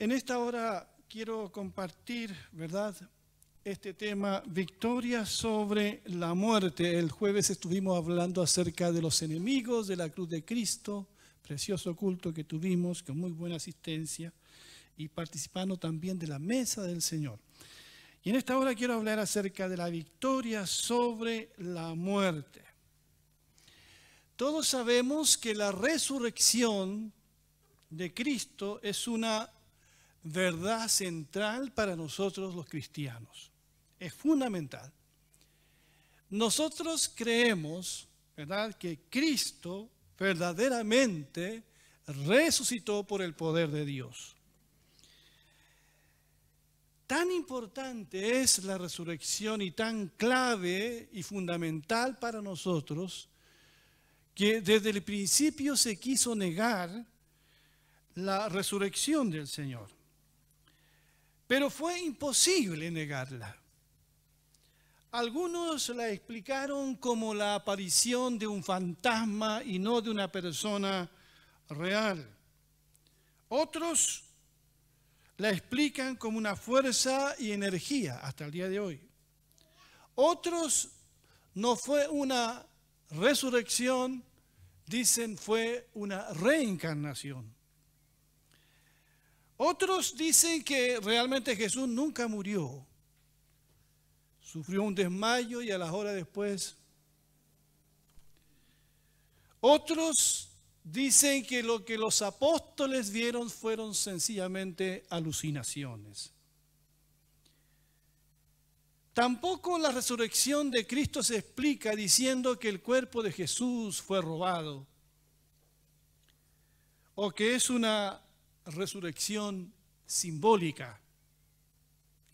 En esta hora quiero compartir, ¿verdad? Este tema, victoria sobre la muerte. El jueves estuvimos hablando acerca de los enemigos de la cruz de Cristo, precioso culto que tuvimos con muy buena asistencia y participando también de la mesa del Señor. Y en esta hora quiero hablar acerca de la victoria sobre la muerte. Todos sabemos que la resurrección de Cristo es una verdad central para nosotros los cristianos. Es fundamental. Nosotros creemos, ¿verdad?, que Cristo verdaderamente resucitó por el poder de Dios. Tan importante es la resurrección y tan clave y fundamental para nosotros que desde el principio se quiso negar la resurrección del Señor. Pero fue imposible negarla. Algunos la explicaron como la aparición de un fantasma y no de una persona real. Otros la explican como una fuerza y energía hasta el día de hoy. Otros no fue una resurrección, dicen fue una reencarnación. Otros dicen que realmente Jesús nunca murió. Sufrió un desmayo y a las horas después. Otros dicen que lo que los apóstoles vieron fueron sencillamente alucinaciones. Tampoco la resurrección de Cristo se explica diciendo que el cuerpo de Jesús fue robado o que es una resurrección simbólica.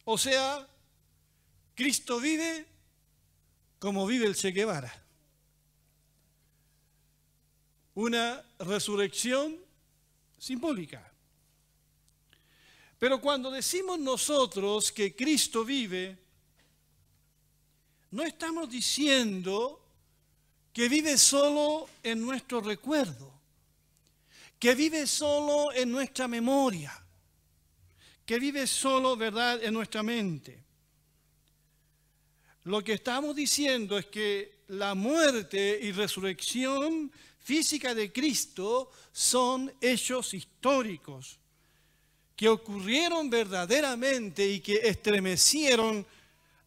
O sea, Cristo vive como vive el Che Guevara. Una resurrección simbólica. Pero cuando decimos nosotros que Cristo vive, no estamos diciendo que vive solo en nuestro recuerdo que vive solo en nuestra memoria, que vive solo, ¿verdad?, en nuestra mente. Lo que estamos diciendo es que la muerte y resurrección física de Cristo son hechos históricos que ocurrieron verdaderamente y que estremecieron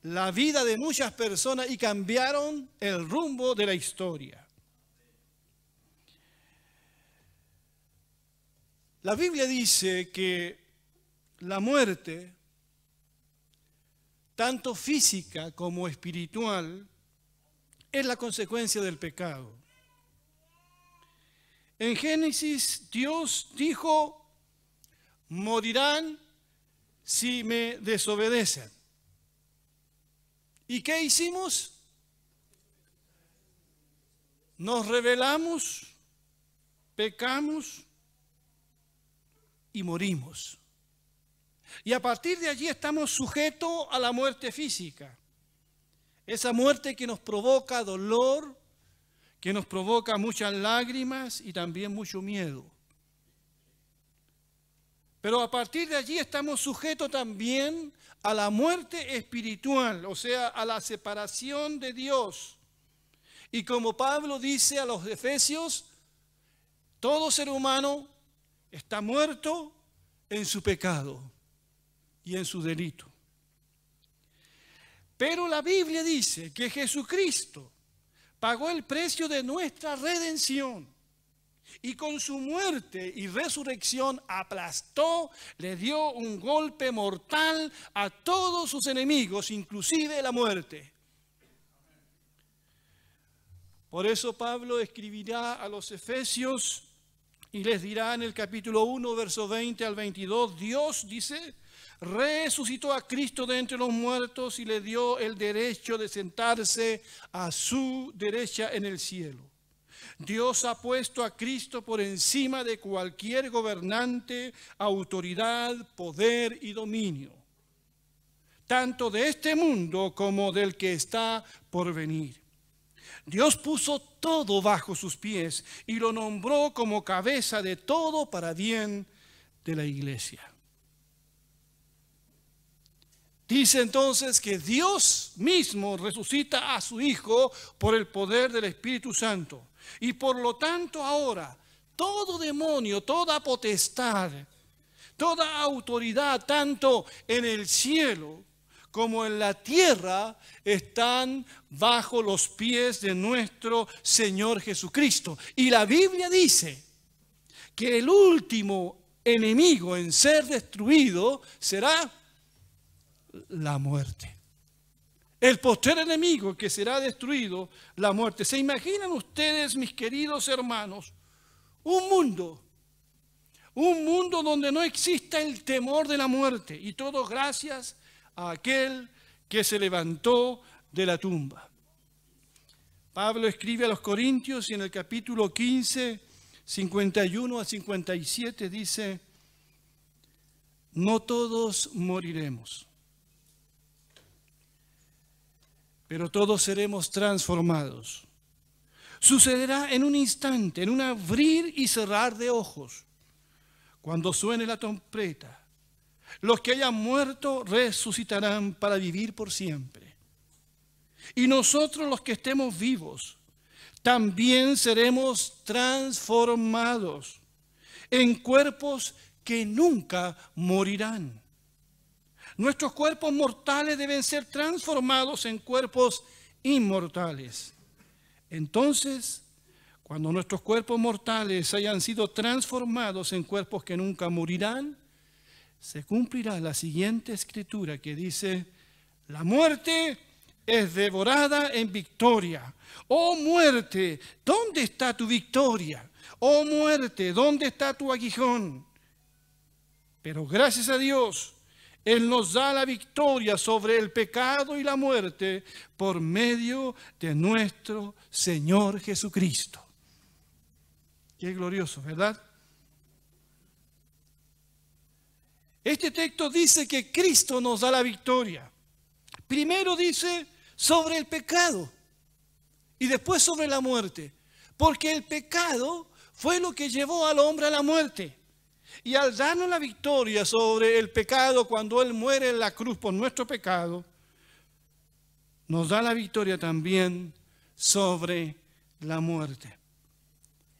la vida de muchas personas y cambiaron el rumbo de la historia. La Biblia dice que la muerte, tanto física como espiritual, es la consecuencia del pecado. En Génesis Dios dijo, morirán si me desobedecen. ¿Y qué hicimos? Nos rebelamos, pecamos y morimos. Y a partir de allí estamos sujetos a la muerte física. Esa muerte que nos provoca dolor, que nos provoca muchas lágrimas y también mucho miedo. Pero a partir de allí estamos sujetos también a la muerte espiritual, o sea, a la separación de Dios. Y como Pablo dice a los Efesios, todo ser humano está muerto en su pecado y en su delito. Pero la Biblia dice que Jesucristo pagó el precio de nuestra redención y con su muerte y resurrección aplastó, le dio un golpe mortal a todos sus enemigos, inclusive la muerte. Por eso Pablo escribirá a los Efesios y les dirá en el capítulo 1, verso 20 al 22, Dios dice, resucitó a Cristo de entre los muertos y le dio el derecho de sentarse a su derecha en el cielo. Dios ha puesto a Cristo por encima de cualquier gobernante, autoridad, poder y dominio, tanto de este mundo como del que está por venir. Dios puso todo bajo sus pies y lo nombró como cabeza de todo para bien de la iglesia. Dice entonces que Dios mismo resucita a su Hijo por el poder del Espíritu Santo. Y por lo tanto ahora todo demonio, toda potestad, toda autoridad, tanto en el cielo como en la tierra, están bajo los pies de nuestro Señor Jesucristo. Y la Biblia dice que el último enemigo en ser destruido será la muerte. El posterior enemigo que será destruido, la muerte. ¿Se imaginan ustedes, mis queridos hermanos, un mundo, un mundo donde no exista el temor de la muerte y todo gracias a aquel que se levantó de la tumba? Pablo escribe a los Corintios y en el capítulo 15, 51 a 57 dice, no todos moriremos pero todos seremos transformados. Sucederá en un instante, en un abrir y cerrar de ojos, cuando suene la trompeta. Los que hayan muerto resucitarán para vivir por siempre. Y nosotros los que estemos vivos, también seremos transformados en cuerpos que nunca morirán Nuestros cuerpos mortales deben ser transformados en cuerpos inmortales. Entonces, cuando nuestros cuerpos mortales hayan sido transformados en cuerpos que nunca morirán, se cumplirá la siguiente escritura que dice, la muerte es devorada en victoria. Oh muerte, ¿dónde está tu victoria? Oh muerte, ¿dónde está tu aguijón? Pero gracias a Dios, él nos da la victoria sobre el pecado y la muerte por medio de nuestro Señor Jesucristo. Qué glorioso, ¿verdad? Este texto dice que Cristo nos da la victoria. Primero dice sobre el pecado y después sobre la muerte. Porque el pecado fue lo que llevó al hombre a la muerte. Y al darnos la victoria sobre el pecado cuando Él muere en la cruz por nuestro pecado, nos da la victoria también sobre la muerte.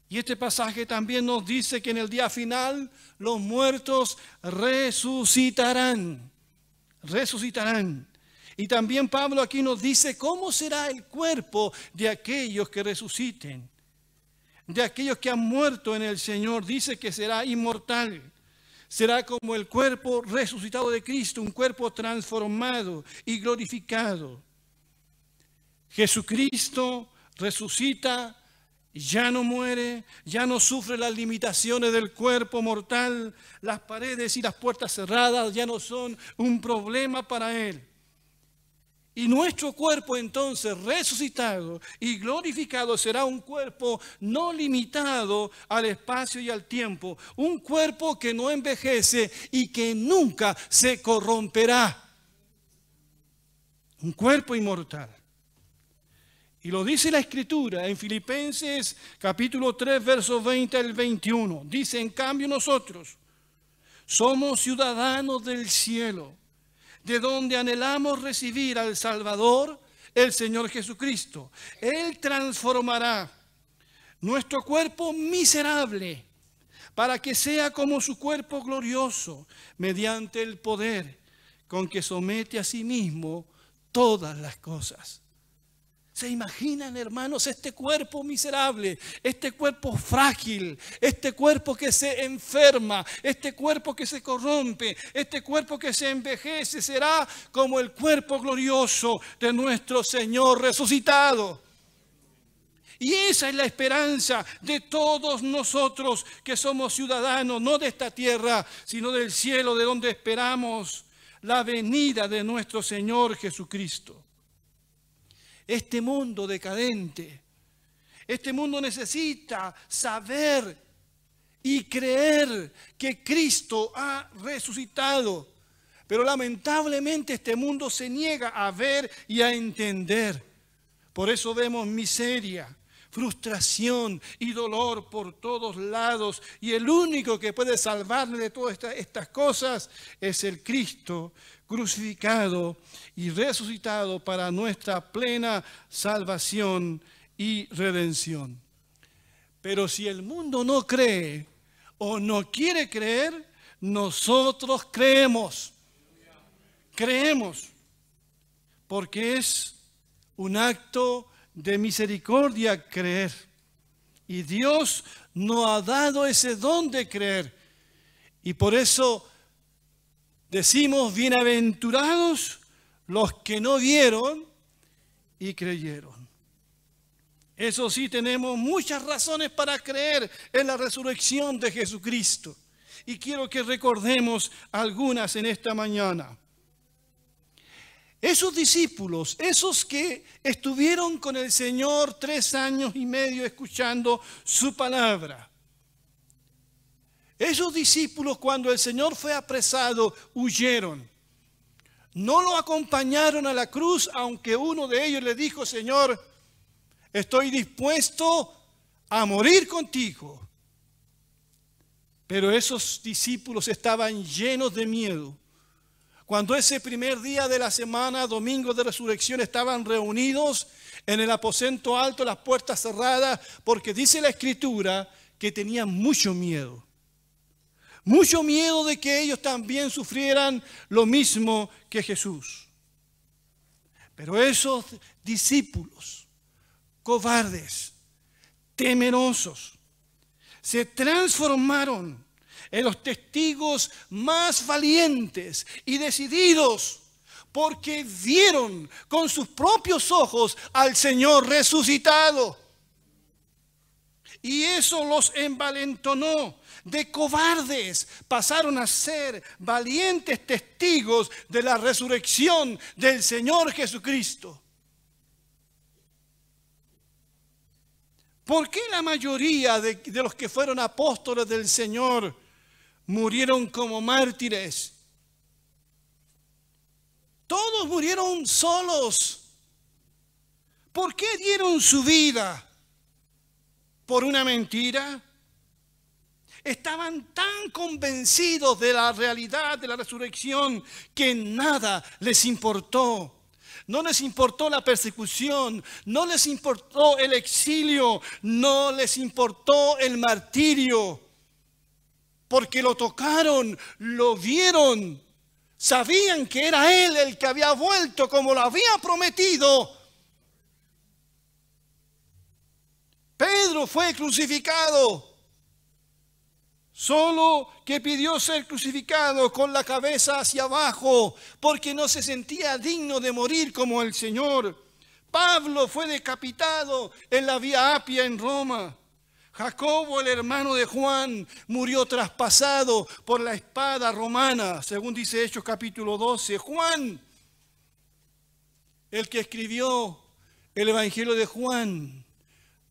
Y este pasaje también nos dice que en el día final los muertos resucitarán, resucitarán. Y también Pablo aquí nos dice cómo será el cuerpo de aquellos que resuciten de aquellos que han muerto en el Señor, dice que será inmortal. Será como el cuerpo resucitado de Cristo, un cuerpo transformado y glorificado. Jesucristo resucita, ya no muere, ya no sufre las limitaciones del cuerpo mortal, las paredes y las puertas cerradas ya no son un problema para Él. Y nuestro cuerpo entonces resucitado y glorificado será un cuerpo no limitado al espacio y al tiempo, un cuerpo que no envejece y que nunca se corromperá. Un cuerpo inmortal. Y lo dice la escritura en Filipenses capítulo 3, versos 20 al 21. Dice, en cambio nosotros somos ciudadanos del cielo de donde anhelamos recibir al Salvador, el Señor Jesucristo. Él transformará nuestro cuerpo miserable para que sea como su cuerpo glorioso, mediante el poder con que somete a sí mismo todas las cosas. ¿Se imaginan, hermanos, este cuerpo miserable, este cuerpo frágil, este cuerpo que se enferma, este cuerpo que se corrompe, este cuerpo que se envejece, será como el cuerpo glorioso de nuestro Señor resucitado? Y esa es la esperanza de todos nosotros que somos ciudadanos, no de esta tierra, sino del cielo, de donde esperamos la venida de nuestro Señor Jesucristo este mundo decadente. Este mundo necesita saber y creer que Cristo ha resucitado. Pero lamentablemente este mundo se niega a ver y a entender. Por eso vemos miseria, frustración y dolor por todos lados. Y el único que puede salvarle de todas estas cosas es el Cristo crucificado y resucitado para nuestra plena salvación y redención. Pero si el mundo no cree o no quiere creer, nosotros creemos. Creemos. Porque es un acto de misericordia creer. Y Dios nos ha dado ese don de creer. Y por eso decimos, bienaventurados los que no vieron y creyeron. Eso sí, tenemos muchas razones para creer en la resurrección de Jesucristo. Y quiero que recordemos algunas en esta mañana. Esos discípulos, esos que estuvieron con el Señor tres años y medio escuchando su palabra. Esos discípulos cuando el Señor fue apresado huyeron. No lo acompañaron a la cruz, aunque uno de ellos le dijo, Señor, estoy dispuesto a morir contigo. Pero esos discípulos estaban llenos de miedo. Cuando ese primer día de la semana, domingo de resurrección, estaban reunidos en el aposento alto, las puertas cerradas, porque dice la escritura que tenían mucho miedo. Mucho miedo de que ellos también sufrieran lo mismo que Jesús. Pero esos discípulos cobardes, temerosos, se transformaron en los testigos más valientes y decididos, porque vieron con sus propios ojos al Señor resucitado. Y eso los envalentonó. De cobardes pasaron a ser valientes testigos de la resurrección del Señor Jesucristo. ¿Por qué la mayoría de, los que fueron apóstoles del Señor murieron como mártires? Todos murieron solos. ¿Por qué dieron su vida? ¿Por una mentira? Estaban tan convencidos de la realidad de la resurrección que nada les importó. No les importó la persecución, no les importó el exilio, no les importó el martirio, porque lo tocaron, lo vieron, sabían que era Él el que había vuelto como lo había prometido. Pedro fue crucificado solo que pidió ser crucificado con la cabeza hacia abajo, porque no se sentía digno de morir como el Señor. Pablo fue decapitado en la vía Apia en Roma. Jacobo, el hermano de Juan, murió traspasado por la espada romana, según dice Hechos capítulo 12. Juan, el que escribió el Evangelio de Juan,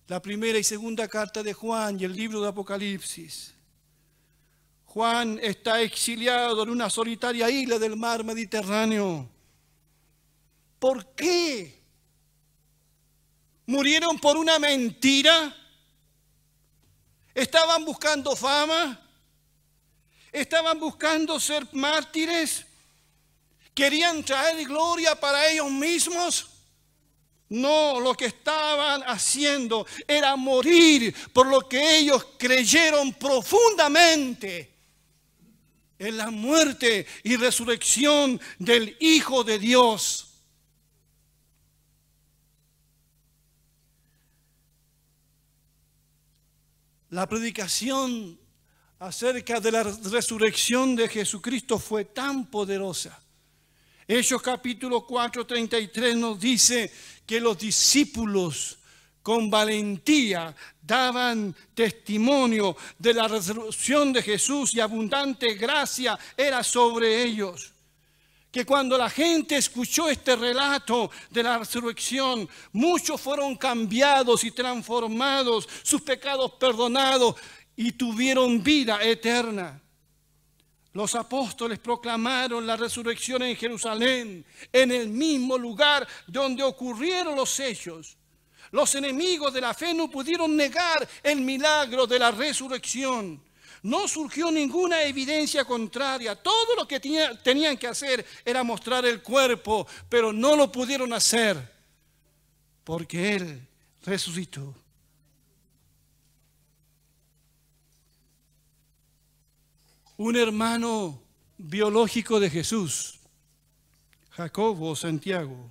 la primera y segunda carta de Juan y el libro de Apocalipsis. Juan está exiliado en una solitaria isla del mar Mediterráneo. ¿Por qué? ¿Murieron por una mentira? ¿Estaban buscando fama? ¿Estaban buscando ser mártires? ¿Querían traer gloria para ellos mismos? No, lo que estaban haciendo era morir por lo que ellos creyeron profundamente en la muerte y resurrección del Hijo de Dios. La predicación acerca de la resurrección de Jesucristo fue tan poderosa. Hechos capítulo 4, 33 nos dice que los discípulos con valentía daban testimonio de la resurrección de Jesús y abundante gracia era sobre ellos. Que cuando la gente escuchó este relato de la resurrección, muchos fueron cambiados y transformados, sus pecados perdonados y tuvieron vida eterna. Los apóstoles proclamaron la resurrección en Jerusalén, en el mismo lugar donde ocurrieron los hechos. Los enemigos de la fe no pudieron negar el milagro de la resurrección. No surgió ninguna evidencia contraria. Todo lo que tenían que hacer era mostrar el cuerpo, pero no lo pudieron hacer porque Él resucitó. Un hermano biológico de Jesús, Jacobo Santiago.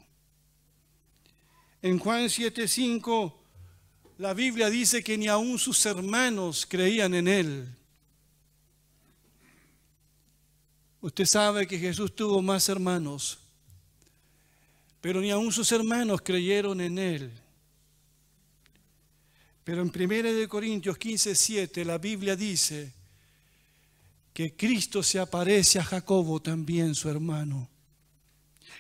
En Juan 7:5 la Biblia dice que ni aun sus hermanos creían en Él. Usted sabe que Jesús tuvo más hermanos, pero ni aun sus hermanos creyeron en Él. Pero en 1 Corintios 15, 7 la Biblia dice que Cristo se aparece a Jacobo también, su hermano.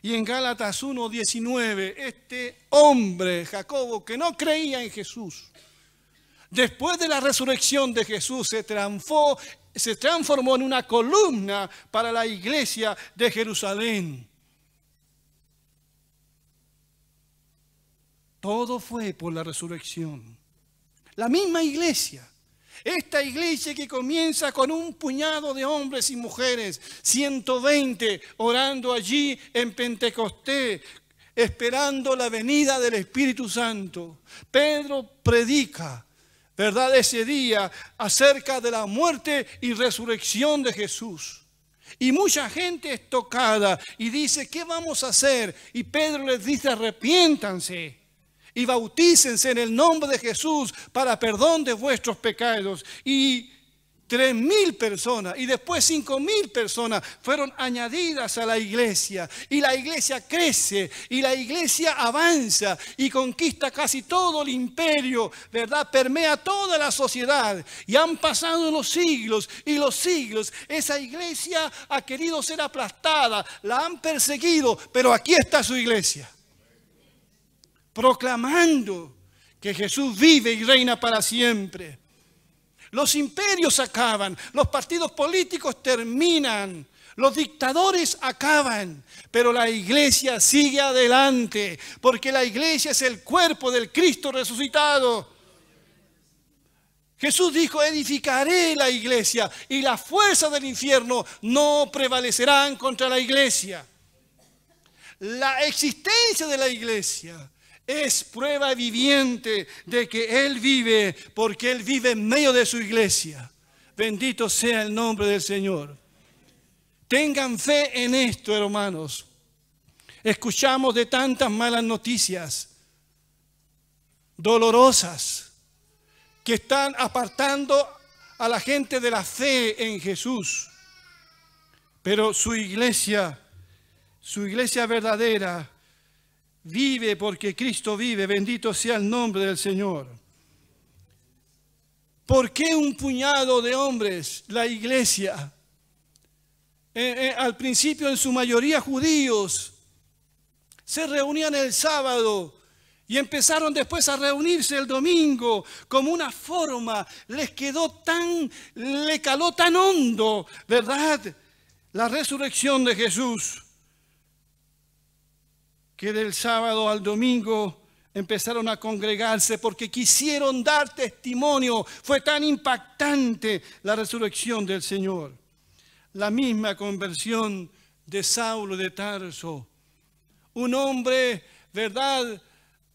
Y en Gálatas 1, 19, este hombre, Jacobo, que no creía en Jesús, después de la resurrección de Jesús se transformó, se transformó en una columna para la iglesia de Jerusalén. Todo fue por la resurrección. La misma iglesia. Esta iglesia que comienza con un puñado de hombres y mujeres, 120 orando allí en Pentecostés, esperando la venida del Espíritu Santo. Pedro predica ¿verdad? Ese día acerca de la muerte y resurrección de Jesús. Y mucha gente es tocada y dice, ¿qué vamos a hacer? Y Pedro les dice, arrepiéntanse y bautícense en el nombre de Jesús para perdón de vuestros pecados. Y Tres mil personas y después cinco mil personas fueron añadidas a la iglesia. Y la iglesia crece y la iglesia avanza y conquista casi todo el imperio, ¿verdad? Permea toda la sociedad. Y han pasado los siglos y los siglos. Esa iglesia ha querido ser aplastada, la han perseguido, pero aquí está su iglesia. Proclamando que Jesús vive y reina para siempre. Los imperios acaban, los partidos políticos terminan, los dictadores acaban, pero la iglesia sigue adelante, porque la iglesia es el cuerpo del Cristo resucitado. Jesús dijo, edificaré la iglesia y la fuerza del infierno no prevalecerán contra la iglesia. La existencia de la iglesia es prueba viviente de que Él vive porque Él vive en medio de su iglesia. Bendito sea el nombre del Señor. Tengan fe en esto, hermanos. Escuchamos de tantas malas noticias, dolorosas, que están apartando a la gente de la fe en Jesús. Pero su iglesia, su iglesia verdadera, vive porque Cristo vive, bendito sea el nombre del Señor. ¿Por qué un puñado de hombres, la iglesia, eh, eh, al principio en su mayoría judíos, se reunían el sábado y empezaron después a reunirse el domingo como una forma, les quedó tan, le caló tan hondo, ¿verdad? La resurrección de Jesús que del sábado al domingo empezaron a congregarse porque quisieron dar testimonio. Fue tan impactante la resurrección del Señor. La misma conversión de Saulo de Tarso. Un hombre, ¿verdad?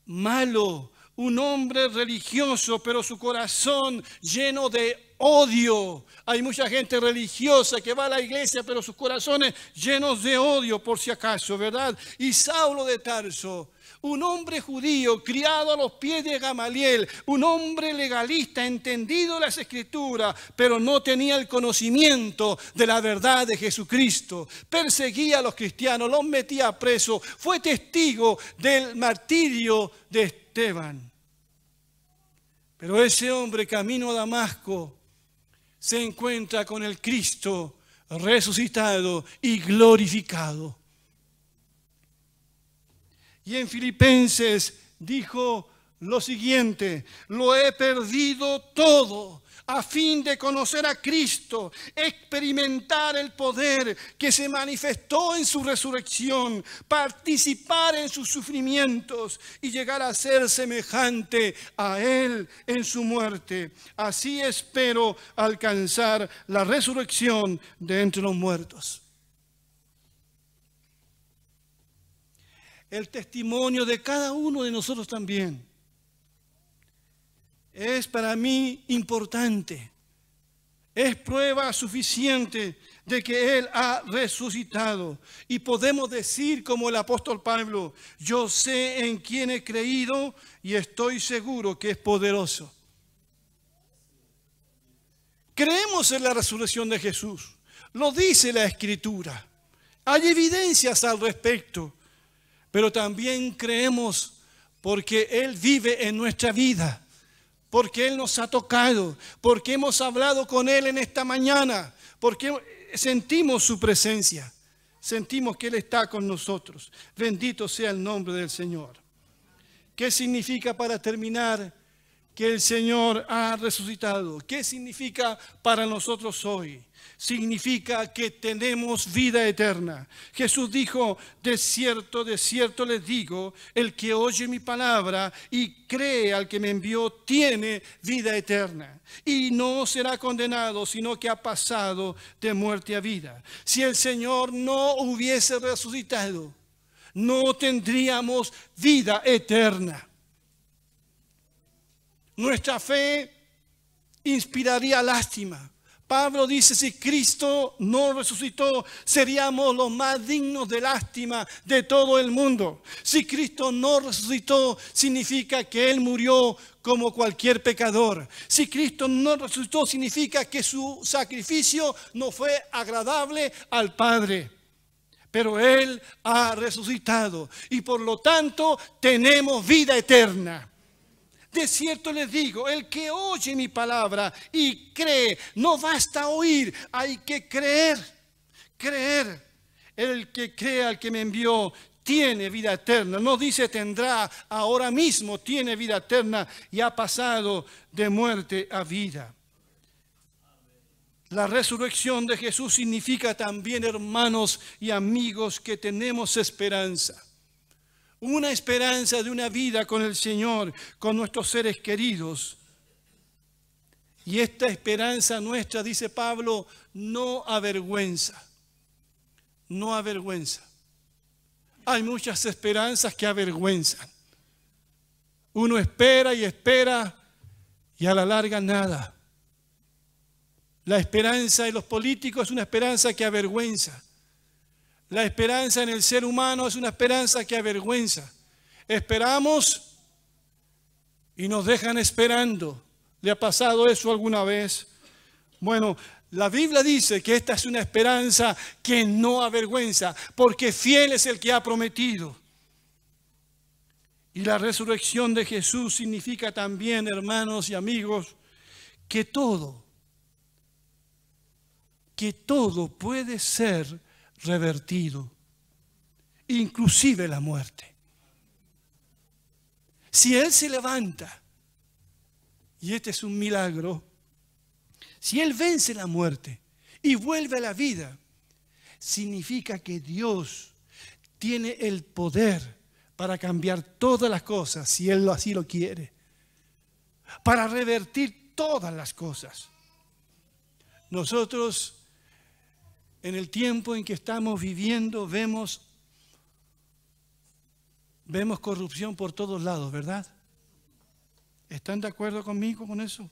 Malo, un hombre religioso, pero su corazón lleno de odio. Hay mucha gente religiosa que va a la iglesia, pero sus corazones llenos de odio, por si acaso, ¿verdad? Y Saulo de Tarso, un hombre judío criado a los pies de Gamaliel, un hombre legalista, entendido las escrituras, pero no tenía el conocimiento de la verdad de Jesucristo. Perseguía a los cristianos, los metía preso, fue testigo del martirio de Esteban. Pero ese hombre camino a Damasco se encuentra con el Cristo resucitado y glorificado. Y en Filipenses dijo lo siguiente, lo he perdido todo a fin de conocer a Cristo, experimentar el poder que se manifestó en su resurrección, participar en sus sufrimientos y llegar a ser semejante a Él en su muerte. Así espero alcanzar la resurrección de entre los muertos. El testimonio de cada uno de nosotros también es para mí importante. Es prueba suficiente de que Él ha resucitado. Y podemos decir como el apóstol Pablo, yo sé en quién he creído y estoy seguro que es poderoso. Creemos en la resurrección de Jesús. Lo dice la Escritura. Hay evidencias al respecto. Pero también creemos porque Él vive en nuestra vida porque Él nos ha tocado, porque hemos hablado con Él en esta mañana, porque sentimos su presencia, sentimos que Él está con nosotros. Bendito sea el nombre del Señor. ¿Qué significa para terminar que el Señor ha resucitado? ¿Qué significa para nosotros hoy? significa que tenemos vida eterna. Jesús dijo, de cierto, de cierto les digo, el que oye mi palabra y cree al que me envió, tiene vida eterna. Y no será condenado, sino que ha pasado de muerte a vida. Si el Señor no hubiese resucitado, no tendríamos vida eterna. Nuestra fe inspiraría lástima Pablo dice, si Cristo no resucitó, seríamos los más dignos de lástima de todo el mundo. Si Cristo no resucitó, significa que Él murió como cualquier pecador. Si Cristo no resucitó, significa que su sacrificio no fue agradable al Padre. Pero Él ha resucitado y por lo tanto tenemos vida eterna. De cierto les digo, el que oye mi palabra y cree, no basta oír, hay que creer, creer. El que cree al que me envió tiene vida eterna. No dice tendrá, ahora mismo tiene vida eterna y ha pasado de muerte a vida. La resurrección de Jesús significa también, hermanos y amigos, que tenemos esperanza una esperanza de una vida con el Señor, con nuestros seres queridos. Y esta esperanza nuestra, dice Pablo, no avergüenza, no avergüenza. Hay muchas esperanzas que avergüenzan. Uno espera y espera y a la larga nada. La esperanza de los políticos es una esperanza que avergüenza. La esperanza en el ser humano es una esperanza que avergüenza. Esperamos y nos dejan esperando. ¿Le ha pasado eso alguna vez? Bueno, la Biblia dice que esta es una esperanza que no avergüenza, porque fiel es el que ha prometido. Y la resurrección de Jesús significa también, hermanos y amigos, que todo, que todo puede ser revertido, inclusive la muerte. Si Él se levanta, y este es un milagro, si Él vence la muerte y vuelve a la vida, significa que Dios tiene el poder para cambiar todas las cosas, si Él así lo quiere, para revertir todas las cosas. Nosotros en el tiempo en que estamos viviendo vemos, vemos corrupción por todos lados, ¿verdad? ¿Están de acuerdo conmigo con eso?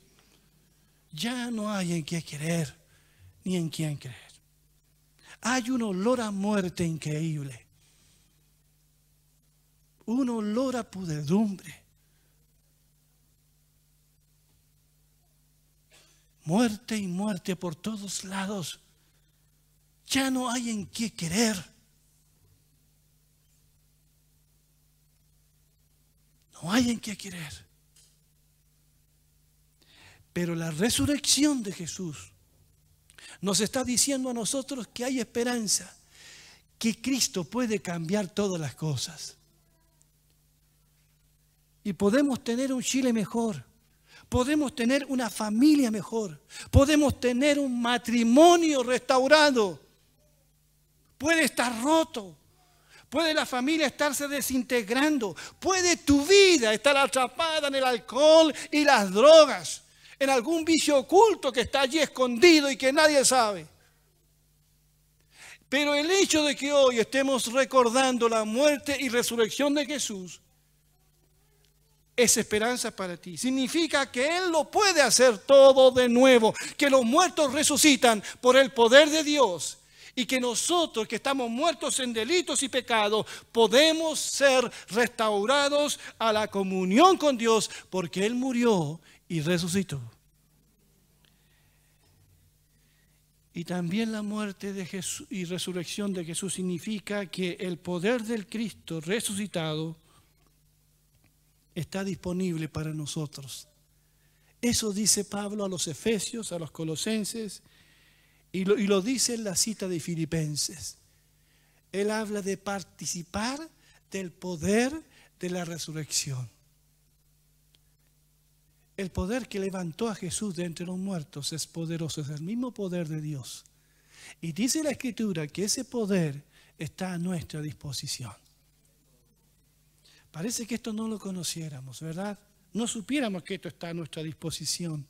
Ya no hay en qué creer ni en quién creer. Hay un olor a muerte increíble. Un olor a pudedumbre. Muerte y muerte por todos lados. Ya no hay en qué querer. No hay en qué querer. Pero la resurrección de Jesús nos está diciendo a nosotros que hay esperanza, que Cristo puede cambiar todas las cosas. Y podemos tener un Chile mejor, podemos tener una familia mejor, podemos tener un matrimonio restaurado. Puede estar roto, puede la familia estarse desintegrando, puede tu vida estar atrapada en el alcohol y las drogas, en algún vicio oculto que está allí escondido y que nadie sabe. Pero el hecho de que hoy estemos recordando la muerte y resurrección de Jesús es esperanza para ti. Significa que Él lo puede hacer todo de nuevo, que los muertos resucitan por el poder de Dios y que nosotros que estamos muertos en delitos y pecados podemos ser restaurados a la comunión con Dios porque Él murió y resucitó. Y también la muerte de Jesús y resurrección de Jesús significa que el poder del Cristo resucitado está disponible para nosotros. Eso dice Pablo a los Efesios, a los Colosenses, y lo, dice en la cita de Filipenses. Él habla de participar del poder de la resurrección. El poder que levantó a Jesús de entre los muertos es poderoso, es el mismo poder de Dios. Y dice la Escritura que ese poder está a nuestra disposición. Parece que esto no lo conociéramos, ¿verdad? No supiéramos que esto está a nuestra disposición.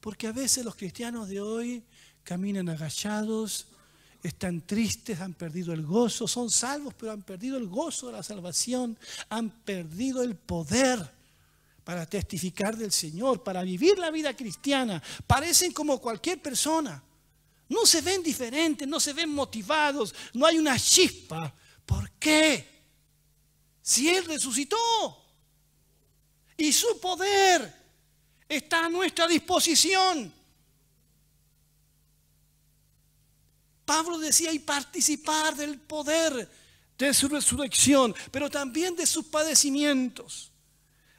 Porque a veces los cristianos de hoy caminan agachados, están tristes, han perdido el gozo, son salvos, pero han perdido el gozo de la salvación, han perdido el poder para testificar del Señor, para vivir la vida cristiana. Parecen como cualquier persona. No se ven diferentes, no se ven motivados, no hay una chispa. ¿Por qué? Si Él resucitó y su poder está a nuestra disposición. Pablo decía, y participar del poder de su resurrección, pero también de sus padecimientos.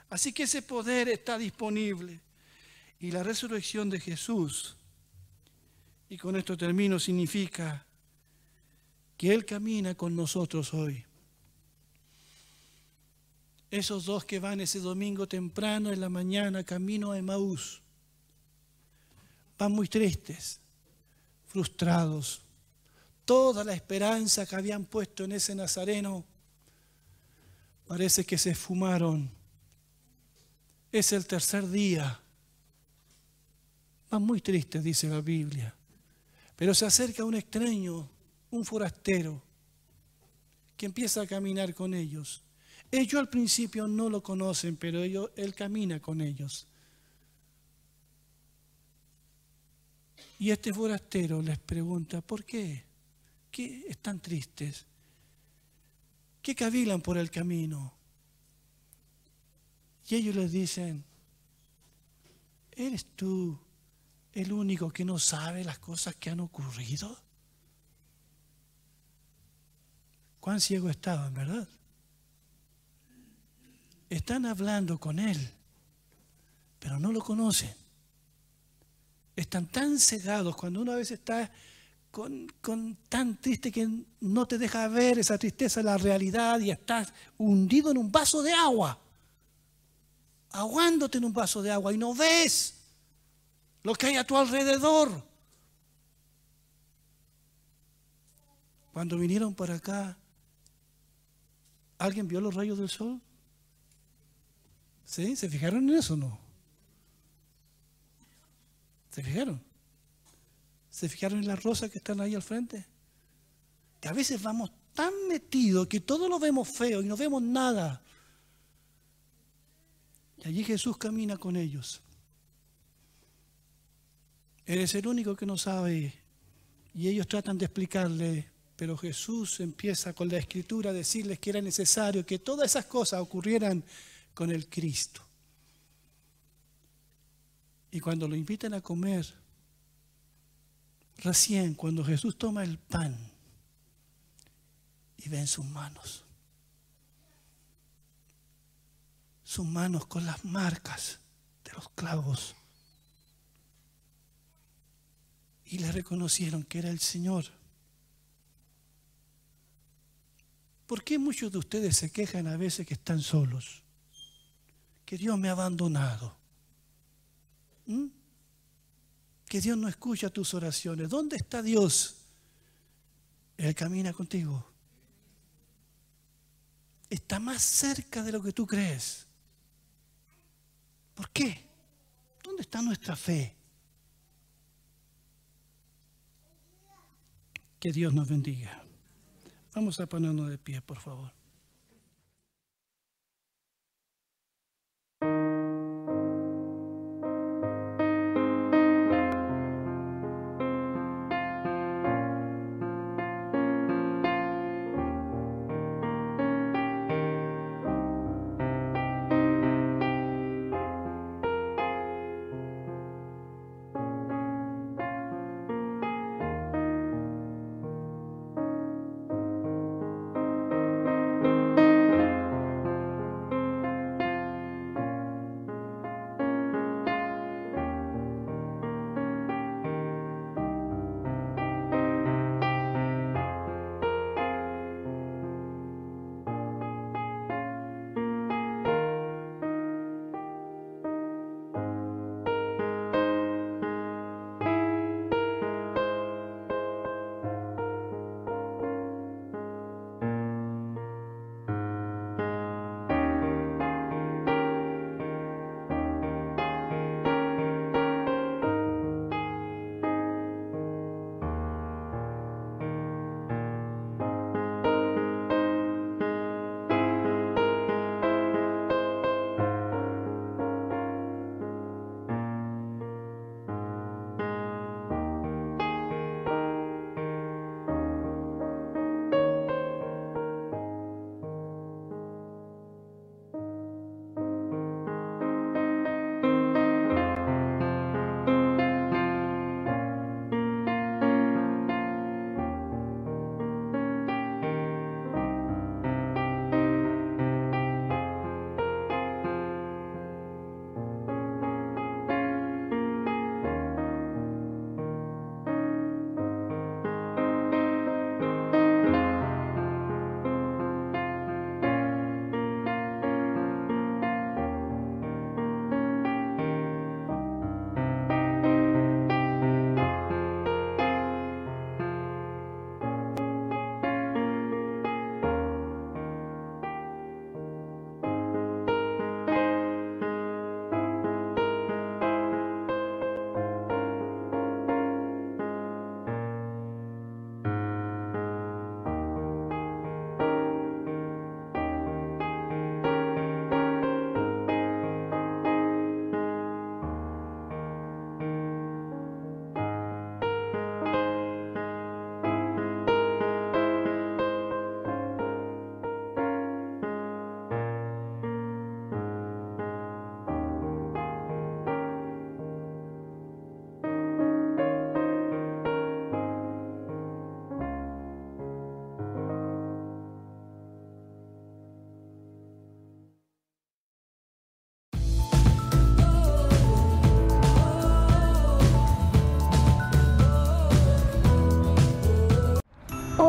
Así que ese poder está disponible. Y la resurrección de Jesús, y con esto termino, significa que Él camina con nosotros hoy. Esos dos que van ese domingo temprano en la mañana camino a Emaús, van muy tristes, frustrados. Toda la esperanza que habían puesto en ese nazareno parece que se esfumaron es el tercer día. Van muy tristes, dice la Biblia. Pero se acerca un extraño, un forastero, que empieza a caminar con ellos. Ellos al principio no lo conocen, pero él camina con ellos. Y este forastero les pregunta, ¿por qué? ¿Qué están tristes? ¿Qué cavilan por el camino? Y ellos les dicen, ¿eres tú el único que no sabe las cosas que han ocurrido? Cuán ciego estaban, ¿verdad? Están hablando con Él, pero no lo conocen. Están tan cegados cuando uno a veces está con, tan triste que no te deja ver esa tristeza, la realidad, y estás hundido en un vaso de agua aguándote en un vaso de agua y no ves lo que hay a tu alrededor. Cuando vinieron para acá, ¿alguien vio los rayos del sol? ¿Sí? ¿Se fijaron en eso o no? ¿Se fijaron? ¿Se fijaron en las rosas que están ahí al frente? Que a veces vamos tan metidos que todo lo vemos feo y no vemos nada. Y allí Jesús camina con ellos. Eres el único que no sabe. Y ellos tratan de explicarle, pero Jesús empieza con la escritura a decirles que era necesario que todas esas cosas ocurrieran con el Cristo. Y cuando lo invitan a comer, recién cuando Jesús toma el pan y ve en sus manos sus manos con las marcas de los clavos. Y le reconocieron que era el Señor. ¿Por qué muchos de ustedes se quejan a veces que están solos? Que Dios me ha abandonado. ¿Mm? Que Dios no escucha tus oraciones. ¿Dónde está Dios? Él camina contigo. Está más cerca de lo que tú crees. ¿Por qué? ¿Dónde está nuestra fe? Que Dios nos bendiga. Vamos a ponernos de pie, por favor.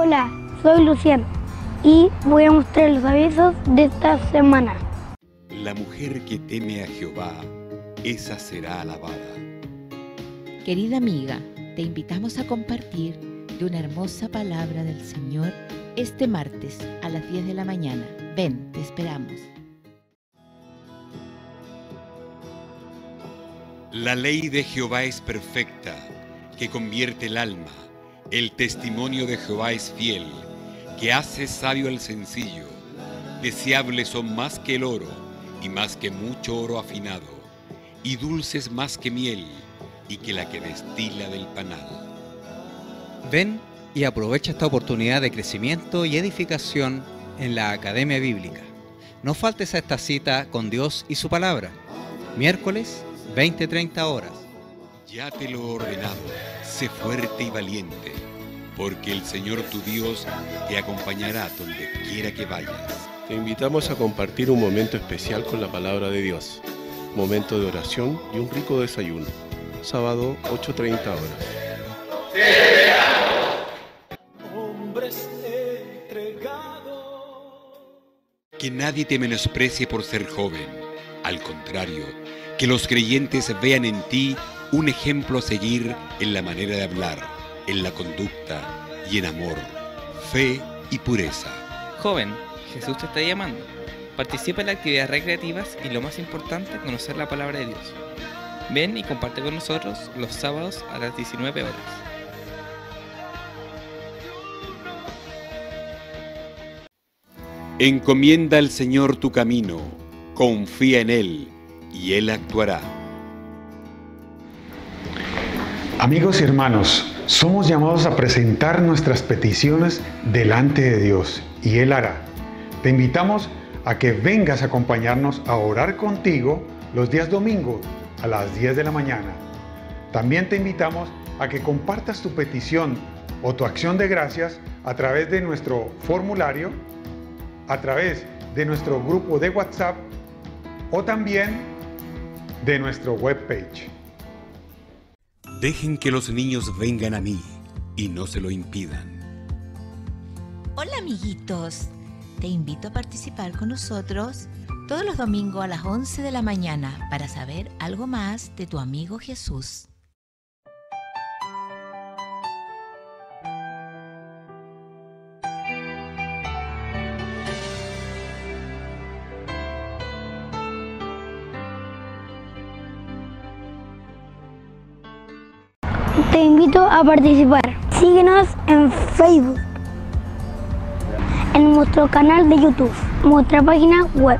Hola, soy Luciano y voy a mostrar los avisos de esta semana. La mujer que teme a Jehová, esa será alabada. Querida amiga, te invitamos a compartir de una hermosa palabra del Señor este martes a las 10 de la mañana. Ven, te esperamos. La ley de Jehová es perfecta, que convierte el alma. El testimonio de Jehová es fiel, que hace sabio al sencillo. Deseables son más que el oro, y más que mucho oro afinado, y dulces más que miel, y que la que destila del panal. Ven y aprovecha esta oportunidad de crecimiento y edificación en la Academia Bíblica. No faltes a esta cita con Dios y su palabra. Miércoles, 20-30 horas. Ya te lo he ordenado, sé fuerte y valiente, porque el Señor tu Dios te acompañará donde quiera que vayas. Te invitamos a compartir un momento especial con la palabra de Dios, momento de oración y un rico desayuno. Sábado 8.30 horas. Hombres entregados. Que nadie te menosprecie por ser joven. Al contrario, que los creyentes vean en ti un ejemplo a seguir en la manera de hablar, en la conducta y en amor, fe y pureza. Joven, Jesús te está llamando. Participa en las actividades recreativas y lo más importante, conocer la palabra de Dios. Ven y comparte con nosotros los sábados a las 19 horas. Encomienda al Señor tu camino, confía en Él y Él actuará. Amigos y hermanos, somos llamados a presentar nuestras peticiones delante de Dios y Él hará. Te invitamos a que vengas a acompañarnos a orar contigo los días domingos a las 10 de la mañana. También te invitamos a que compartas tu petición o tu acción de gracias a través de nuestro formulario, a través de nuestro grupo de WhatsApp o también de nuestro webpage. Dejen que los niños vengan a mí y no se lo impidan. Hola amiguitos, te invito a participar con nosotros todos los domingos a las 11 de la mañana para saber algo más de tu amigo Jesús. A participar. Síguenos en Facebook, en nuestro canal de YouTube, nuestra página web